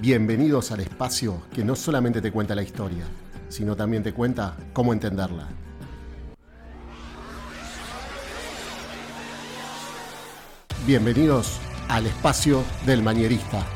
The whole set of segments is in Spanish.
Bienvenidos al espacio que no solamente te cuenta la historia, sino también te cuenta cómo entenderla. Bienvenidos al espacio del mañerista.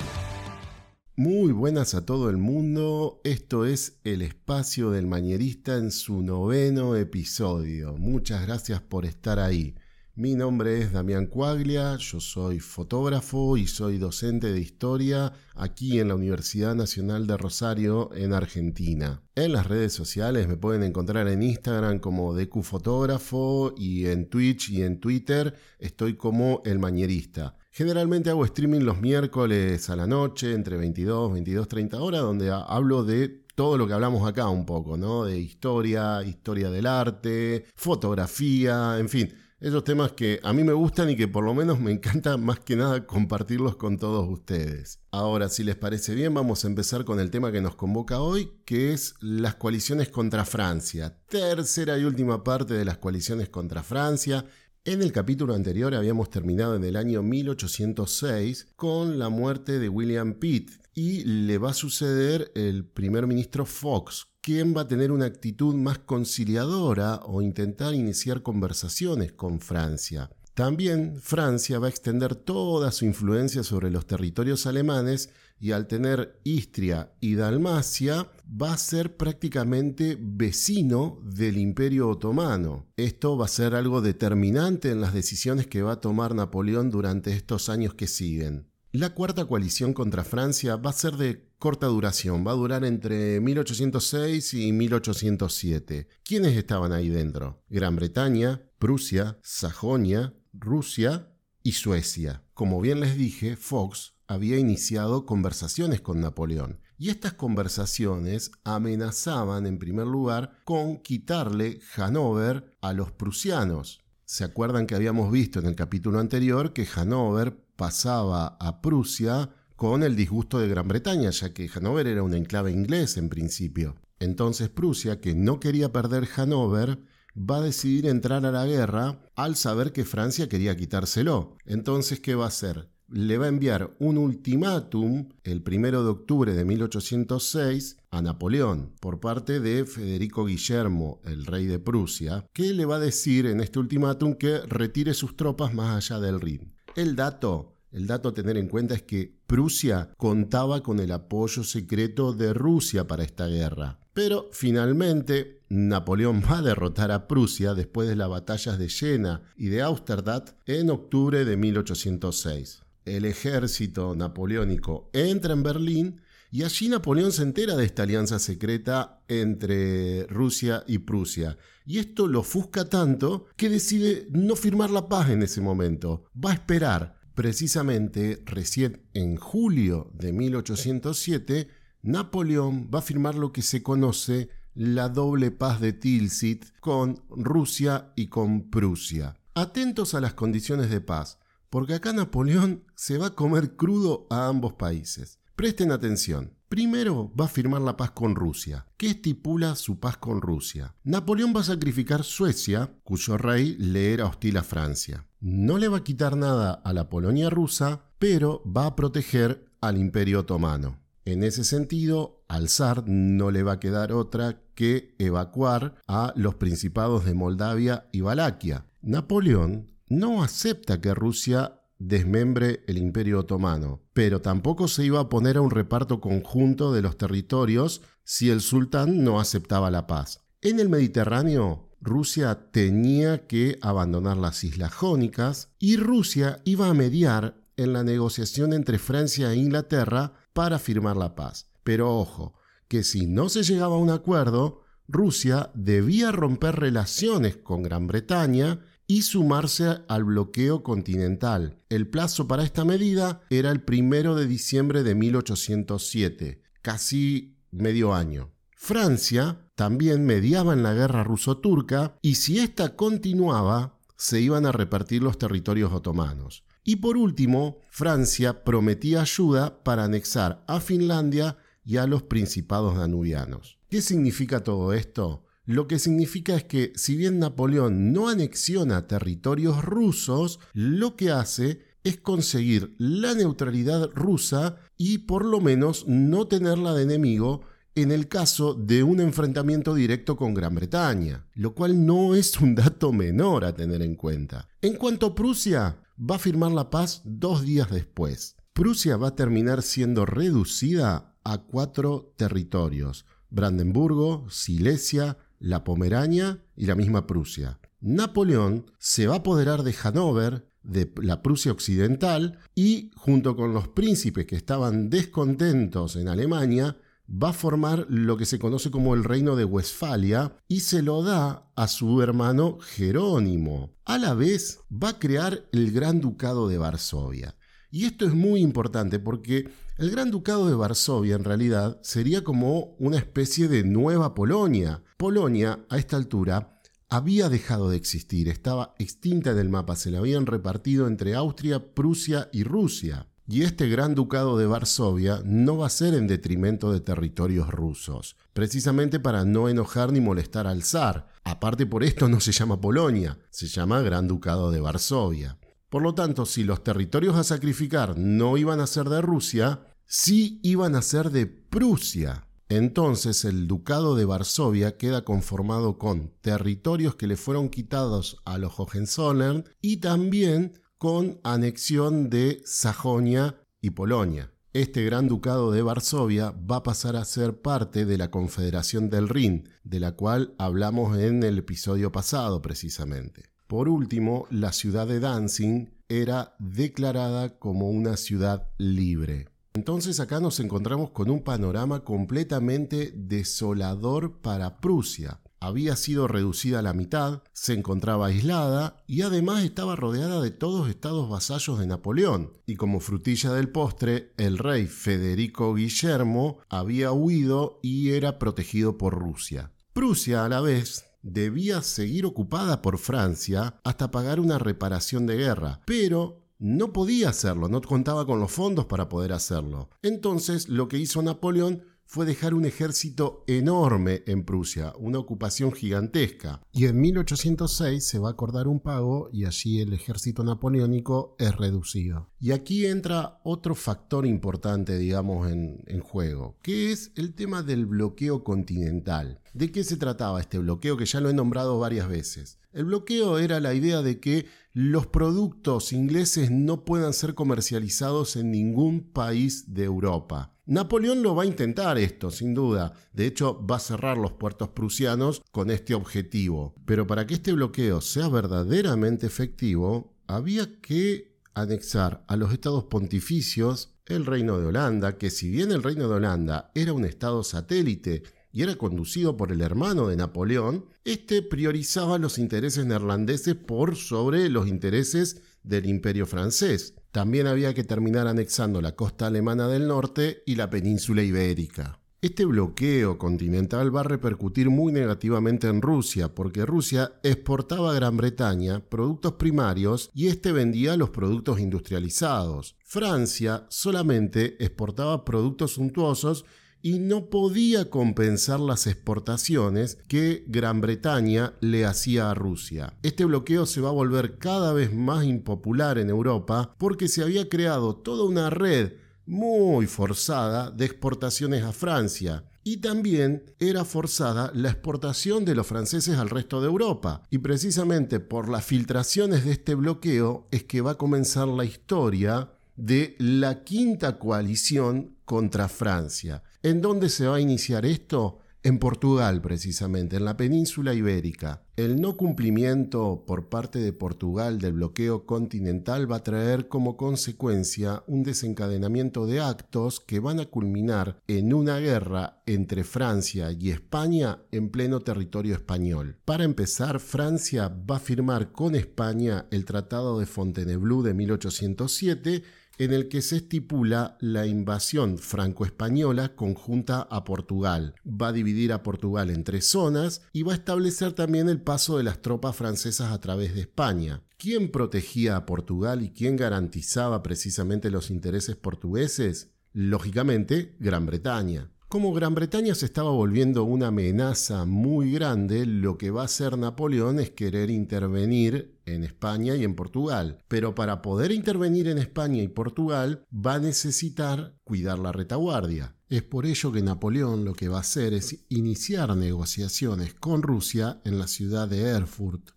Muy buenas a todo el mundo, esto es el espacio del mañerista en su noveno episodio. Muchas gracias por estar ahí. Mi nombre es Damián Cuaglia, yo soy fotógrafo y soy docente de historia aquí en la Universidad Nacional de Rosario en Argentina. En las redes sociales me pueden encontrar en Instagram como DQ Fotógrafo y en Twitch y en Twitter estoy como El Mañerista. Generalmente hago streaming los miércoles a la noche entre 22 22 30 horas donde hablo de todo lo que hablamos acá un poco, ¿no? De historia, historia del arte, fotografía, en fin esos temas que a mí me gustan y que por lo menos me encanta más que nada compartirlos con todos ustedes. Ahora, si les parece bien, vamos a empezar con el tema que nos convoca hoy, que es las coaliciones contra Francia. Tercera y última parte de las coaliciones contra Francia. En el capítulo anterior habíamos terminado en el año 1806 con la muerte de William Pitt y le va a suceder el primer ministro Fox, quién va a tener una actitud más conciliadora o intentar iniciar conversaciones con Francia. También Francia va a extender toda su influencia sobre los territorios alemanes y al tener Istria y Dalmacia va a ser prácticamente vecino del Imperio Otomano. Esto va a ser algo determinante en las decisiones que va a tomar Napoleón durante estos años que siguen. La cuarta coalición contra Francia va a ser de corta duración, va a durar entre 1806 y 1807. ¿Quiénes estaban ahí dentro? Gran Bretaña, Prusia, Sajonia, Rusia y Suecia. Como bien les dije, Fox había iniciado conversaciones con Napoleón. Y estas conversaciones amenazaban en primer lugar con quitarle Hanover a los prusianos. ¿Se acuerdan que habíamos visto en el capítulo anterior que Hanover pasaba a Prusia con el disgusto de Gran Bretaña, ya que Hanover era un enclave inglés en principio. Entonces Prusia, que no quería perder Hanover, va a decidir entrar a la guerra al saber que Francia quería quitárselo. Entonces, ¿qué va a hacer? Le va a enviar un ultimátum el primero de octubre de 1806 a Napoleón por parte de Federico Guillermo, el rey de Prusia, que le va a decir en este ultimátum que retire sus tropas más allá del Rin. El dato, el dato a tener en cuenta es que Prusia contaba con el apoyo secreto de Rusia para esta guerra. Pero finalmente Napoleón va a derrotar a Prusia después de las batallas de Jena y de Austerdath en octubre de 1806. El ejército napoleónico entra en Berlín y allí Napoleón se entera de esta alianza secreta entre Rusia y Prusia. Y esto lo ofusca tanto que decide no firmar la paz en ese momento. Va a esperar. Precisamente recién en julio de 1807, Napoleón va a firmar lo que se conoce la doble paz de Tilsit con Rusia y con Prusia. Atentos a las condiciones de paz, porque acá Napoleón se va a comer crudo a ambos países. Presten atención. Primero va a firmar la paz con Rusia. ¿Qué estipula su paz con Rusia? Napoleón va a sacrificar Suecia, cuyo rey le era hostil a Francia. No le va a quitar nada a la Polonia rusa, pero va a proteger al Imperio Otomano. En ese sentido, al zar no le va a quedar otra que evacuar a los principados de Moldavia y Valaquia. Napoleón no acepta que Rusia desmembre el imperio otomano, pero tampoco se iba a poner a un reparto conjunto de los territorios si el sultán no aceptaba la paz. En el Mediterráneo, Rusia tenía que abandonar las islas jónicas y Rusia iba a mediar en la negociación entre Francia e Inglaterra para firmar la paz. Pero ojo, que si no se llegaba a un acuerdo, Rusia debía romper relaciones con Gran Bretaña y sumarse al bloqueo continental. El plazo para esta medida era el primero de diciembre de 1807, casi medio año. Francia también mediaba en la guerra ruso-turca y si ésta continuaba, se iban a repartir los territorios otomanos. Y por último, Francia prometía ayuda para anexar a Finlandia y a los principados danubianos. ¿Qué significa todo esto? Lo que significa es que si bien Napoleón no anexiona territorios rusos, lo que hace es conseguir la neutralidad rusa y por lo menos no tenerla de enemigo en el caso de un enfrentamiento directo con Gran Bretaña, lo cual no es un dato menor a tener en cuenta. En cuanto a Prusia, va a firmar la paz dos días después. Prusia va a terminar siendo reducida a cuatro territorios, Brandenburgo, Silesia, la Pomerania y la misma Prusia. Napoleón se va a apoderar de Hannover, de la Prusia Occidental, y junto con los príncipes que estaban descontentos en Alemania, va a formar lo que se conoce como el reino de Westfalia y se lo da a su hermano Jerónimo. A la vez va a crear el Gran Ducado de Varsovia. Y esto es muy importante porque el Gran Ducado de Varsovia en realidad sería como una especie de nueva Polonia. Polonia a esta altura había dejado de existir, estaba extinta del mapa, se la habían repartido entre Austria, Prusia y Rusia. Y este gran ducado de Varsovia no va a ser en detrimento de territorios rusos, precisamente para no enojar ni molestar al zar. Aparte por esto no se llama Polonia, se llama Gran Ducado de Varsovia. Por lo tanto, si los territorios a sacrificar no iban a ser de Rusia, sí iban a ser de Prusia. Entonces el Ducado de Varsovia queda conformado con territorios que le fueron quitados a los Hohenzollern y también con anexión de Sajonia y Polonia. Este gran ducado de Varsovia va a pasar a ser parte de la Confederación del Rin, de la cual hablamos en el episodio pasado precisamente. Por último, la ciudad de Danzig era declarada como una ciudad libre. Entonces acá nos encontramos con un panorama completamente desolador para Prusia había sido reducida a la mitad, se encontraba aislada y además estaba rodeada de todos estados vasallos de Napoleón. Y como frutilla del postre, el rey Federico Guillermo había huido y era protegido por Rusia. Prusia, a la vez, debía seguir ocupada por Francia hasta pagar una reparación de guerra, pero no podía hacerlo, no contaba con los fondos para poder hacerlo. Entonces lo que hizo Napoleón fue dejar un ejército enorme en Prusia, una ocupación gigantesca. Y en 1806 se va a acordar un pago y allí el ejército napoleónico es reducido. Y aquí entra otro factor importante, digamos, en, en juego, que es el tema del bloqueo continental. ¿De qué se trataba este bloqueo que ya lo he nombrado varias veces? El bloqueo era la idea de que los productos ingleses no puedan ser comercializados en ningún país de Europa. Napoleón lo va a intentar esto, sin duda. De hecho, va a cerrar los puertos prusianos con este objetivo. Pero para que este bloqueo sea verdaderamente efectivo, había que anexar a los estados pontificios el reino de Holanda, que si bien el reino de Holanda era un estado satélite y era conducido por el hermano de Napoleón, este priorizaba los intereses neerlandeses por sobre los intereses del imperio francés. También había que terminar anexando la costa alemana del norte y la península ibérica. Este bloqueo continental va a repercutir muy negativamente en Rusia, porque Rusia exportaba a Gran Bretaña productos primarios y este vendía los productos industrializados. Francia solamente exportaba productos suntuosos y no podía compensar las exportaciones que Gran Bretaña le hacía a Rusia. Este bloqueo se va a volver cada vez más impopular en Europa porque se había creado toda una red muy forzada de exportaciones a Francia. Y también era forzada la exportación de los franceses al resto de Europa. Y precisamente por las filtraciones de este bloqueo es que va a comenzar la historia de la quinta coalición contra Francia. ¿En dónde se va a iniciar esto? En Portugal, precisamente, en la península ibérica. El no cumplimiento por parte de Portugal del bloqueo continental va a traer como consecuencia un desencadenamiento de actos que van a culminar en una guerra entre Francia y España en pleno territorio español. Para empezar, Francia va a firmar con España el Tratado de Fontainebleau de 1807 en el que se estipula la invasión franco-española conjunta a Portugal. Va a dividir a Portugal en tres zonas y va a establecer también el paso de las tropas francesas a través de España. ¿Quién protegía a Portugal y quién garantizaba precisamente los intereses portugueses? Lógicamente, Gran Bretaña. Como Gran Bretaña se estaba volviendo una amenaza muy grande, lo que va a hacer Napoleón es querer intervenir en España y en Portugal. Pero para poder intervenir en España y Portugal va a necesitar cuidar la retaguardia. Es por ello que Napoleón lo que va a hacer es iniciar negociaciones con Rusia en la ciudad de Erfurt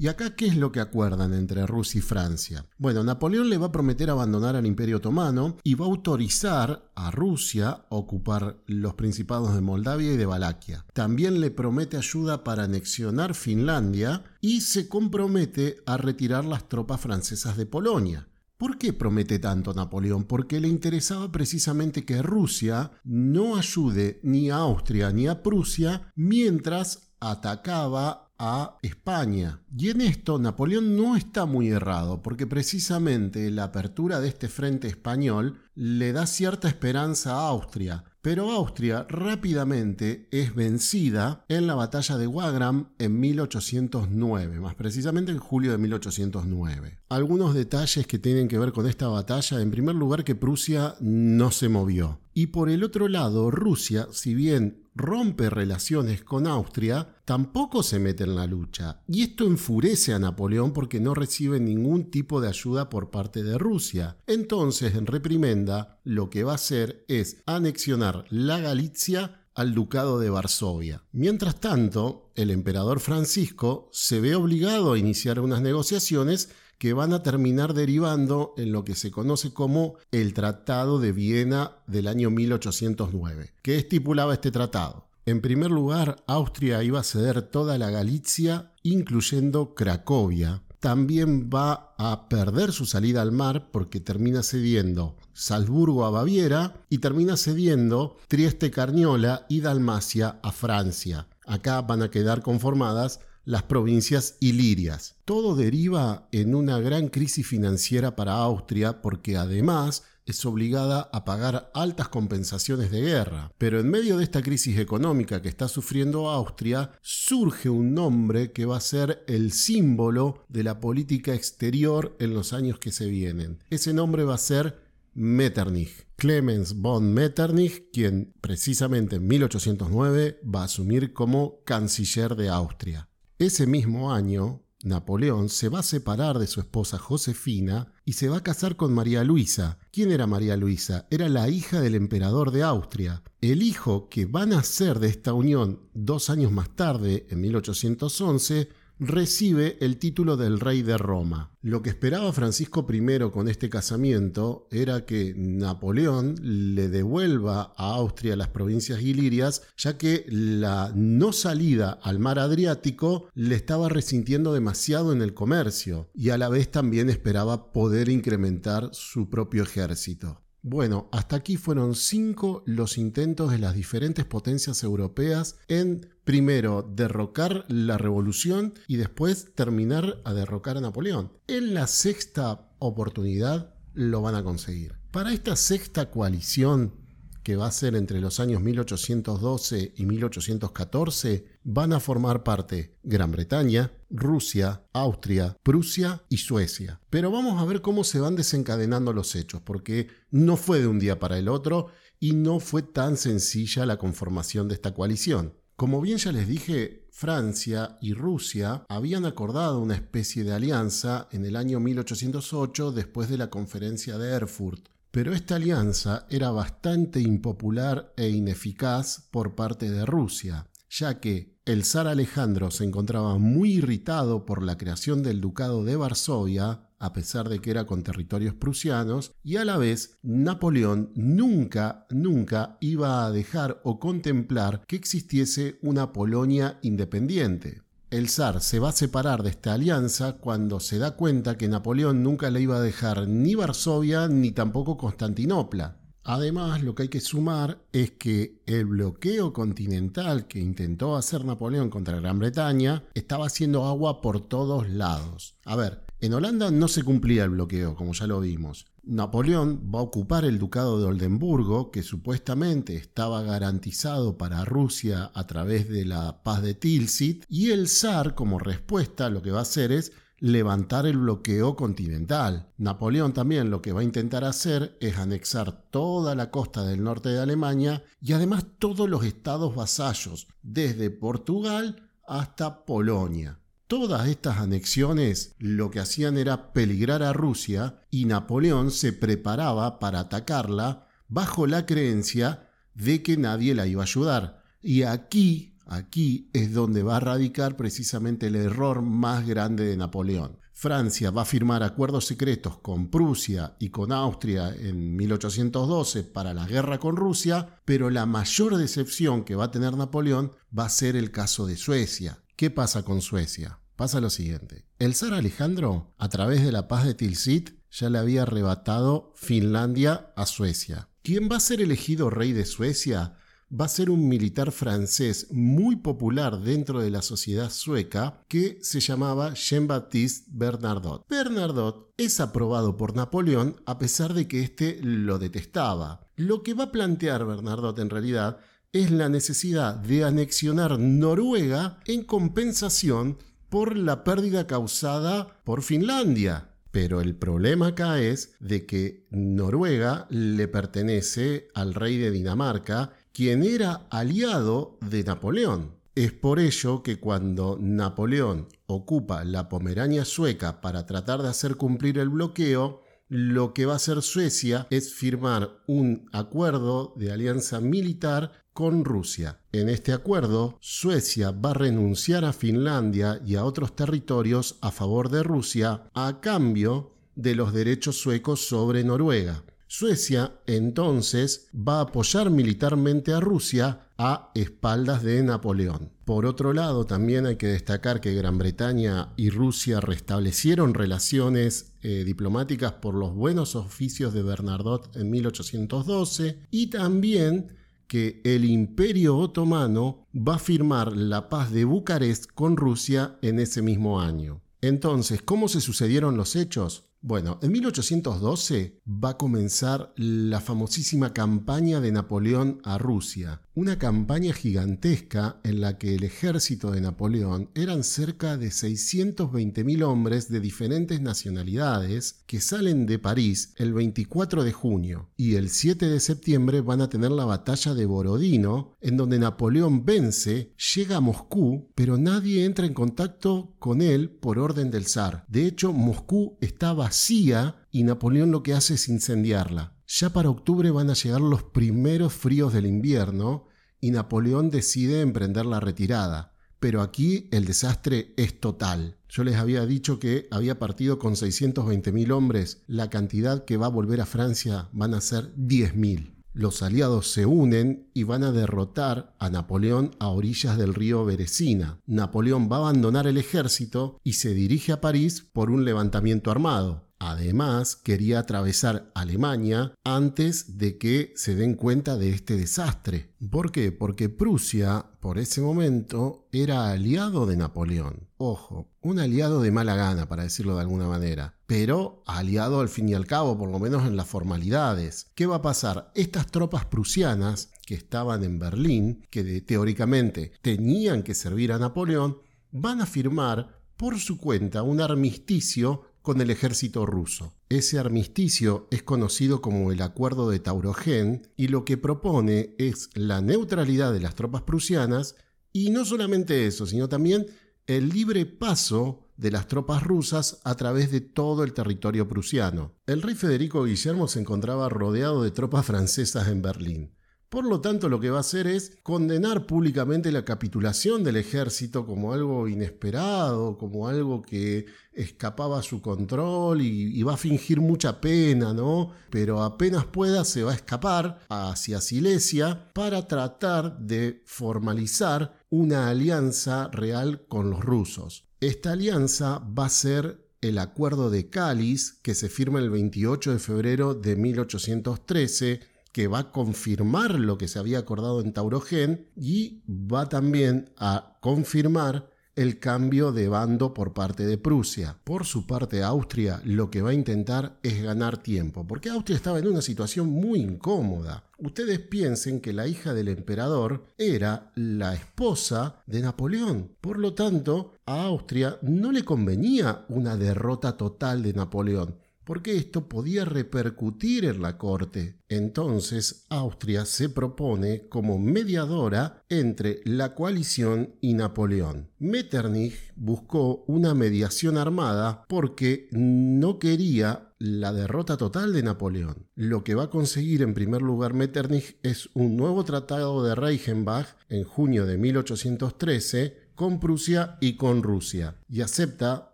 ¿Y acá qué es lo que acuerdan entre Rusia y Francia? Bueno, Napoleón le va a prometer abandonar al Imperio Otomano y va a autorizar a Rusia a ocupar los principados de Moldavia y de Valaquia. También le promete ayuda para anexionar Finlandia y se compromete a retirar las tropas francesas de Polonia. ¿Por qué promete tanto Napoleón? Porque le interesaba precisamente que Rusia no ayude ni a Austria ni a Prusia mientras atacaba a España. Y en esto Napoleón no está muy errado, porque precisamente la apertura de este frente español le da cierta esperanza a Austria, pero Austria rápidamente es vencida en la batalla de Wagram en 1809, más precisamente en julio de 1809. Algunos detalles que tienen que ver con esta batalla, en primer lugar que Prusia no se movió. Y por el otro lado, Rusia, si bien rompe relaciones con Austria, tampoco se mete en la lucha. Y esto enfurece a Napoleón porque no recibe ningún tipo de ayuda por parte de Rusia. Entonces, en reprimenda, lo que va a hacer es anexionar la Galicia al ducado de Varsovia. Mientras tanto, el emperador Francisco se ve obligado a iniciar unas negociaciones que van a terminar derivando en lo que se conoce como el Tratado de Viena del año 1809. ¿Qué estipulaba este tratado? En primer lugar, Austria iba a ceder toda la Galicia, incluyendo Cracovia. También va a perder su salida al mar porque termina cediendo Salzburgo a Baviera y termina cediendo Trieste Carniola y Dalmacia a Francia. Acá van a quedar conformadas las provincias ilirias. Todo deriva en una gran crisis financiera para Austria porque además es obligada a pagar altas compensaciones de guerra. Pero en medio de esta crisis económica que está sufriendo Austria, surge un nombre que va a ser el símbolo de la política exterior en los años que se vienen. Ese nombre va a ser Metternich. Clemens von Metternich, quien precisamente en 1809 va a asumir como canciller de Austria. Ese mismo año, Napoleón se va a separar de su esposa Josefina y se va a casar con María Luisa. ¿Quién era María Luisa? Era la hija del emperador de Austria. El hijo que va a nacer de esta unión dos años más tarde, en 1811, recibe el título del rey de Roma. Lo que esperaba Francisco I con este casamiento era que Napoleón le devuelva a Austria las provincias ilirias, ya que la no salida al mar Adriático le estaba resintiendo demasiado en el comercio y a la vez también esperaba poder incrementar su propio ejército. Bueno, hasta aquí fueron cinco los intentos de las diferentes potencias europeas en primero derrocar la revolución y después terminar a derrocar a Napoleón. En la sexta oportunidad lo van a conseguir. Para esta sexta coalición que va a ser entre los años 1812 y 1814, van a formar parte Gran Bretaña, Rusia, Austria, Prusia y Suecia. Pero vamos a ver cómo se van desencadenando los hechos, porque no fue de un día para el otro y no fue tan sencilla la conformación de esta coalición. Como bien ya les dije, Francia y Rusia habían acordado una especie de alianza en el año 1808 después de la conferencia de Erfurt, pero esta alianza era bastante impopular e ineficaz por parte de Rusia, ya que el zar Alejandro se encontraba muy irritado por la creación del ducado de Varsovia, a pesar de que era con territorios prusianos, y a la vez Napoleón nunca, nunca iba a dejar o contemplar que existiese una Polonia independiente. El zar se va a separar de esta alianza cuando se da cuenta que Napoleón nunca le iba a dejar ni Varsovia ni tampoco Constantinopla. Además, lo que hay que sumar es que el bloqueo continental que intentó hacer Napoleón contra Gran Bretaña estaba haciendo agua por todos lados. A ver, en Holanda no se cumplía el bloqueo, como ya lo vimos. Napoleón va a ocupar el ducado de Oldenburgo, que supuestamente estaba garantizado para Rusia a través de la paz de Tilsit, y el zar, como respuesta, lo que va a hacer es levantar el bloqueo continental. Napoleón también lo que va a intentar hacer es anexar toda la costa del norte de Alemania y además todos los estados vasallos, desde Portugal hasta Polonia. Todas estas anexiones lo que hacían era peligrar a Rusia y Napoleón se preparaba para atacarla bajo la creencia de que nadie la iba a ayudar. Y aquí Aquí es donde va a radicar precisamente el error más grande de Napoleón. Francia va a firmar acuerdos secretos con Prusia y con Austria en 1812 para la guerra con Rusia, pero la mayor decepción que va a tener Napoleón va a ser el caso de Suecia. ¿Qué pasa con Suecia? Pasa lo siguiente. El zar Alejandro, a través de la paz de Tilsit, ya le había arrebatado Finlandia a Suecia. ¿Quién va a ser elegido rey de Suecia? va a ser un militar francés muy popular dentro de la sociedad sueca que se llamaba Jean-Baptiste Bernadotte. Bernadotte es aprobado por Napoleón a pesar de que éste lo detestaba. Lo que va a plantear Bernadotte en realidad es la necesidad de anexionar Noruega en compensación por la pérdida causada por Finlandia. Pero el problema acá es de que Noruega le pertenece al rey de Dinamarca quien era aliado de Napoleón. Es por ello que cuando Napoleón ocupa la Pomerania sueca para tratar de hacer cumplir el bloqueo, lo que va a hacer Suecia es firmar un acuerdo de alianza militar con Rusia. En este acuerdo, Suecia va a renunciar a Finlandia y a otros territorios a favor de Rusia a cambio de los derechos suecos sobre Noruega. Suecia entonces va a apoyar militarmente a Rusia a espaldas de Napoleón. Por otro lado, también hay que destacar que Gran Bretaña y Rusia restablecieron relaciones eh, diplomáticas por los buenos oficios de Bernadotte en 1812 y también que el Imperio Otomano va a firmar la paz de Bucarest con Rusia en ese mismo año. Entonces, ¿cómo se sucedieron los hechos? Bueno, en 1812 va a comenzar la famosísima campaña de Napoleón a Rusia, una campaña gigantesca en la que el ejército de Napoleón eran cerca de 620.000 hombres de diferentes nacionalidades que salen de París el 24 de junio y el 7 de septiembre van a tener la batalla de Borodino, en donde Napoleón vence, llega a Moscú, pero nadie entra en contacto con él por orden del zar. De hecho, Moscú estaba vacía y Napoleón lo que hace es incendiarla. Ya para octubre van a llegar los primeros fríos del invierno y Napoleón decide emprender la retirada. Pero aquí el desastre es total. Yo les había dicho que había partido con 620.000 hombres. La cantidad que va a volver a Francia van a ser 10.000. Los aliados se unen y van a derrotar a Napoleón a orillas del río Beresina. Napoleón va a abandonar el ejército y se dirige a París por un levantamiento armado. Además, quería atravesar Alemania antes de que se den cuenta de este desastre. ¿Por qué? Porque Prusia, por ese momento, era aliado de Napoleón. Ojo, un aliado de mala gana, para decirlo de alguna manera, pero aliado al fin y al cabo, por lo menos en las formalidades. ¿Qué va a pasar? Estas tropas prusianas que estaban en Berlín, que teóricamente tenían que servir a Napoleón, van a firmar por su cuenta un armisticio con el ejército ruso. Ese armisticio es conocido como el Acuerdo de Taurogen y lo que propone es la neutralidad de las tropas prusianas y no solamente eso, sino también el libre paso de las tropas rusas a través de todo el territorio prusiano. El rey Federico Guillermo se encontraba rodeado de tropas francesas en Berlín. Por lo tanto, lo que va a hacer es condenar públicamente la capitulación del ejército como algo inesperado, como algo que escapaba a su control y, va a fingir mucha pena, ¿no? Pero apenas pueda se va a escapar hacia Silesia para tratar de formalizar una alianza real con los rusos. Esta alianza va a ser el Acuerdo de Cáliz, que se firma el 28 de febrero de 1813 que va a confirmar lo que se había acordado en Taurogen y va también a confirmar el cambio de bando por parte de Prusia. Por su parte, Austria lo que va a intentar es ganar tiempo, porque Austria estaba en una situación muy incómoda. Ustedes piensen que la hija del emperador era la esposa de Napoleón. Por lo tanto, a Austria no le convenía una derrota total de Napoleón porque esto podía repercutir en la corte. Entonces Austria se propone como mediadora entre la coalición y Napoleón. Metternich buscó una mediación armada porque no quería la derrota total de Napoleón. Lo que va a conseguir en primer lugar Metternich es un nuevo tratado de Reichenbach en junio de 1813 con Prusia y con Rusia, y acepta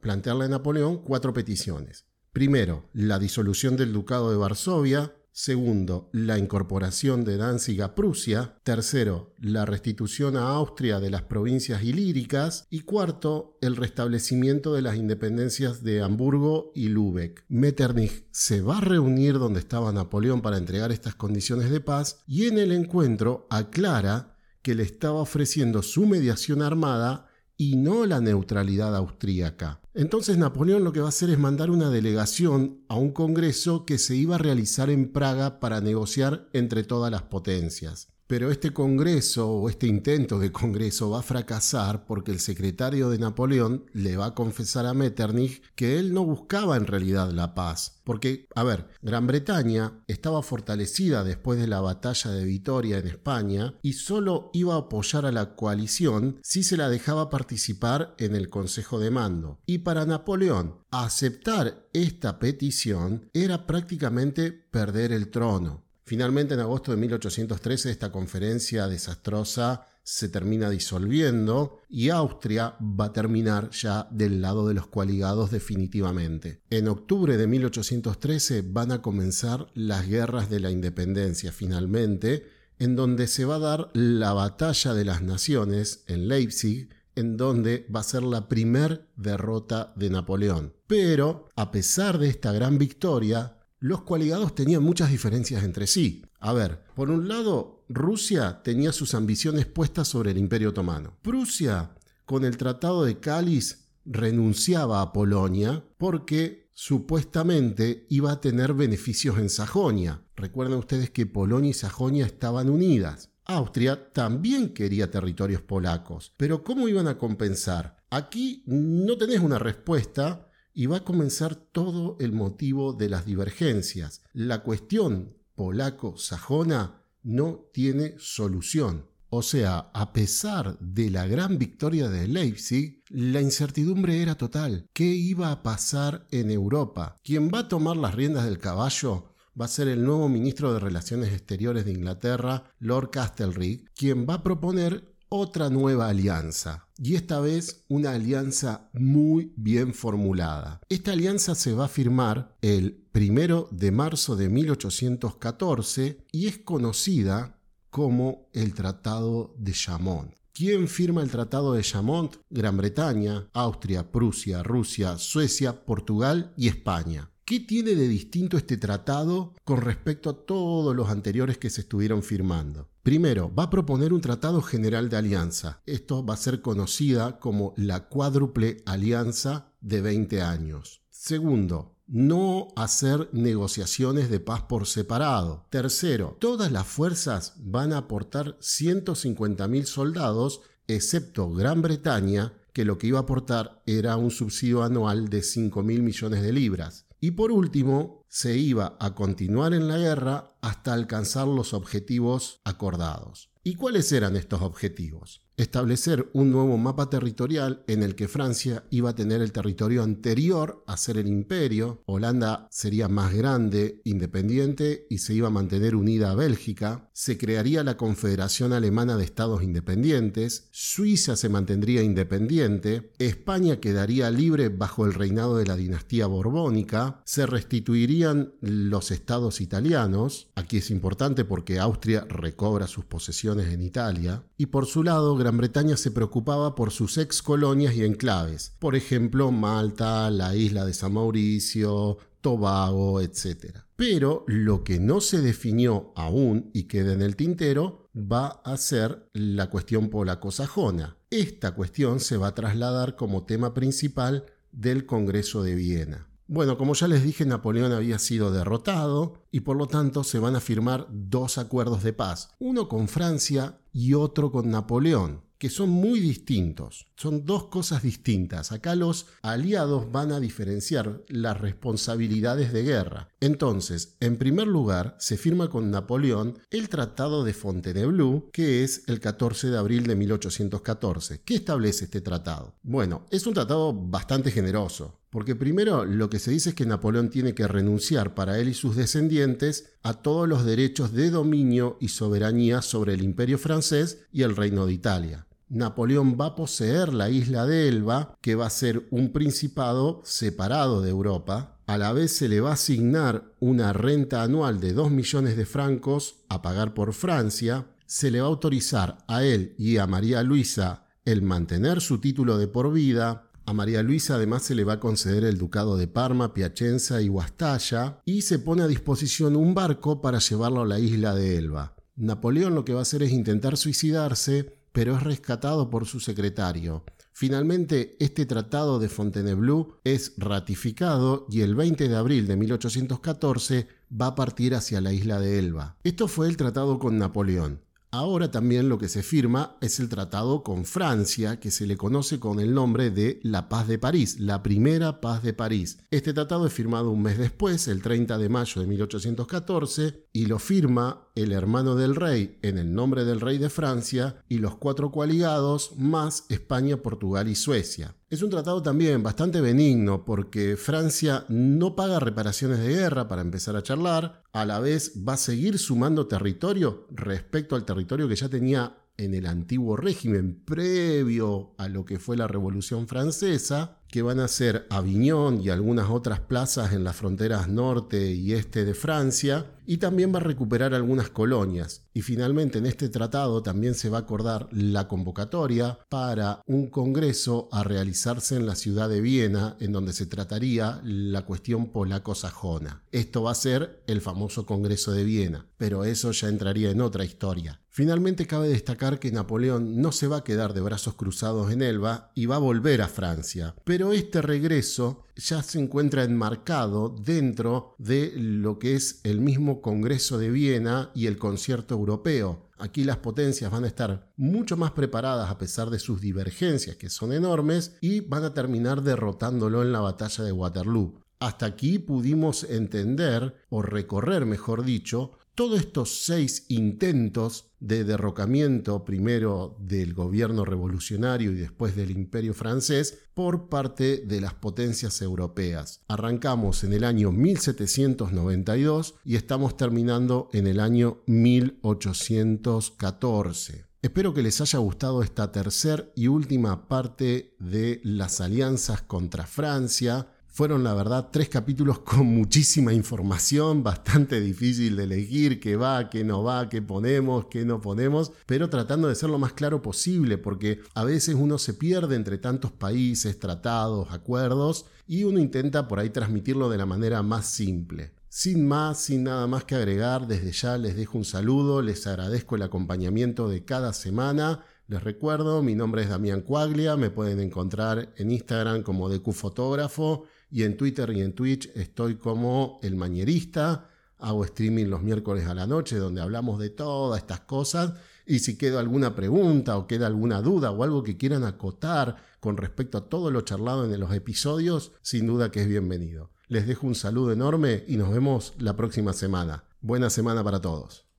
plantearle a Napoleón cuatro peticiones. Primero, la disolución del Ducado de Varsovia. Segundo, la incorporación de Danzig a Prusia. Tercero, la restitución a Austria de las provincias ilíricas. Y cuarto, el restablecimiento de las independencias de Hamburgo y Lübeck. Metternich se va a reunir donde estaba Napoleón para entregar estas condiciones de paz y en el encuentro aclara que le estaba ofreciendo su mediación armada y no la neutralidad austríaca. Entonces Napoleón lo que va a hacer es mandar una delegación a un congreso que se iba a realizar en Praga para negociar entre todas las potencias. Pero este Congreso o este intento de Congreso va a fracasar porque el secretario de Napoleón le va a confesar a Metternich que él no buscaba en realidad la paz. Porque, a ver, Gran Bretaña estaba fortalecida después de la batalla de Vitoria en España y solo iba a apoyar a la coalición si se la dejaba participar en el Consejo de Mando. Y para Napoleón, aceptar esta petición era prácticamente perder el trono. Finalmente, en agosto de 1813, esta conferencia desastrosa se termina disolviendo y Austria va a terminar ya del lado de los coaligados definitivamente. En octubre de 1813 van a comenzar las guerras de la independencia finalmente, en donde se va a dar la batalla de las naciones en Leipzig, en donde va a ser la primer derrota de Napoleón. Pero, a pesar de esta gran victoria, los coaligados tenían muchas diferencias entre sí. A ver, por un lado, Rusia tenía sus ambiciones puestas sobre el Imperio Otomano. Prusia, con el Tratado de Cáliz, renunciaba a Polonia porque supuestamente iba a tener beneficios en Sajonia. Recuerden ustedes que Polonia y Sajonia estaban unidas. Austria también quería territorios polacos, pero ¿cómo iban a compensar? Aquí no tenés una respuesta y va a comenzar todo el motivo de las divergencias. La cuestión polaco-sajona no tiene solución. O sea, a pesar de la gran victoria de Leipzig, la incertidumbre era total. ¿Qué iba a pasar en Europa? ¿Quién va a tomar las riendas del caballo va a ser el nuevo ministro de Relaciones Exteriores de Inglaterra, Lord Castlereagh, quien va a proponer otra nueva alianza, y esta vez una alianza muy bien formulada. Esta alianza se va a firmar el primero de marzo de 1814 y es conocida como el Tratado de Chamont. ¿Quién firma el Tratado de Chamont? Gran Bretaña, Austria, Prusia, Rusia, Suecia, Portugal y España. ¿Qué tiene de distinto este tratado con respecto a todos los anteriores que se estuvieron firmando? Primero, va a proponer un tratado general de alianza. Esto va a ser conocida como la cuádruple alianza de 20 años. Segundo, no hacer negociaciones de paz por separado. Tercero, todas las fuerzas van a aportar 150.000 soldados, excepto Gran Bretaña, que lo que iba a aportar era un subsidio anual de 5.000 millones de libras. Y por último, se iba a continuar en la guerra hasta alcanzar los objetivos acordados. ¿Y cuáles eran estos objetivos? Establecer un nuevo mapa territorial en el que Francia iba a tener el territorio anterior a ser el imperio, Holanda sería más grande, independiente y se iba a mantener unida a Bélgica, se crearía la Confederación Alemana de Estados Independientes, Suiza se mantendría independiente, España quedaría libre bajo el reinado de la dinastía borbónica, se restituirían los estados italianos, aquí es importante porque Austria recobra sus posesiones en Italia, y por su lado Gran Bretaña se preocupaba por sus ex colonias y enclaves, por ejemplo Malta, la isla de San Mauricio, Tobago, etc. Pero lo que no se definió aún y queda en el tintero va a ser la cuestión polaco-sajona. Esta cuestión se va a trasladar como tema principal del Congreso de Viena. Bueno, como ya les dije, Napoleón había sido derrotado y por lo tanto se van a firmar dos acuerdos de paz, uno con Francia y otro con Napoleón que son muy distintos. Son dos cosas distintas. Acá los aliados van a diferenciar las responsabilidades de guerra. Entonces, en primer lugar, se firma con Napoleón el Tratado de Fontainebleau, que es el 14 de abril de 1814. ¿Qué establece este tratado? Bueno, es un tratado bastante generoso. Porque primero lo que se dice es que Napoleón tiene que renunciar para él y sus descendientes a todos los derechos de dominio y soberanía sobre el imperio francés y el reino de Italia. Napoleón va a poseer la isla de Elba, que va a ser un principado separado de Europa. A la vez se le va a asignar una renta anual de 2 millones de francos a pagar por Francia. Se le va a autorizar a él y a María Luisa el mantener su título de por vida, a María Luisa además se le va a conceder el ducado de Parma, Piacenza y Guastalla y se pone a disposición un barco para llevarlo a la isla de Elba. Napoleón lo que va a hacer es intentar suicidarse, pero es rescatado por su secretario. Finalmente, este tratado de Fontainebleau es ratificado y el 20 de abril de 1814 va a partir hacia la isla de Elba. Esto fue el tratado con Napoleón. Ahora también lo que se firma es el tratado con Francia, que se le conoce con el nombre de la Paz de París, la primera Paz de París. Este tratado es firmado un mes después, el 30 de mayo de 1814, y lo firma el hermano del rey en el nombre del rey de Francia y los cuatro coaligados más España, Portugal y Suecia. Es un tratado también bastante benigno porque Francia no paga reparaciones de guerra para empezar a charlar, a la vez va a seguir sumando territorio respecto al territorio que ya tenía en el antiguo régimen previo a lo que fue la Revolución Francesa, que van a ser Aviñón y algunas otras plazas en las fronteras norte y este de Francia, y también va a recuperar algunas colonias. Y finalmente en este tratado también se va a acordar la convocatoria para un congreso a realizarse en la ciudad de Viena, en donde se trataría la cuestión polaco-sajona. Esto va a ser el famoso Congreso de Viena, pero eso ya entraría en otra historia. Finalmente cabe destacar que Napoleón no se va a quedar de brazos cruzados en Elba y va a volver a Francia, pero este regreso ya se encuentra enmarcado dentro de lo que es el mismo Congreso de Viena y el concierto europeo. Aquí las potencias van a estar mucho más preparadas a pesar de sus divergencias, que son enormes, y van a terminar derrotándolo en la batalla de Waterloo. Hasta aquí pudimos entender, o recorrer mejor dicho, todos estos seis intentos de derrocamiento, primero del gobierno revolucionario y después del imperio francés, por parte de las potencias europeas. Arrancamos en el año 1792 y estamos terminando en el año 1814. Espero que les haya gustado esta tercera y última parte de las alianzas contra Francia fueron, la verdad, tres capítulos con muchísima información, bastante difícil de elegir qué va, qué no va, qué ponemos, qué no ponemos, pero tratando de ser lo más claro posible, porque a veces uno se pierde entre tantos países, tratados, acuerdos, y uno intenta por ahí transmitirlo de la manera más simple. Sin más, sin nada más que agregar, desde ya les dejo un saludo, les agradezco el acompañamiento de cada semana. Les recuerdo, mi nombre es Damián Cuaglia, me pueden encontrar en Instagram como DecuFotógrafo y en Twitter y en Twitch estoy como El Mañerista. Hago streaming los miércoles a la noche donde hablamos de todas estas cosas. Y si queda alguna pregunta o queda alguna duda o algo que quieran acotar con respecto a todo lo charlado en los episodios, sin duda que es bienvenido. Les dejo un saludo enorme y nos vemos la próxima semana. Buena semana para todos.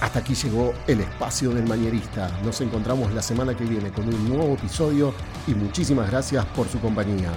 Hasta aquí llegó el espacio del mañerista. Nos encontramos la semana que viene con un nuevo episodio y muchísimas gracias por su compañía.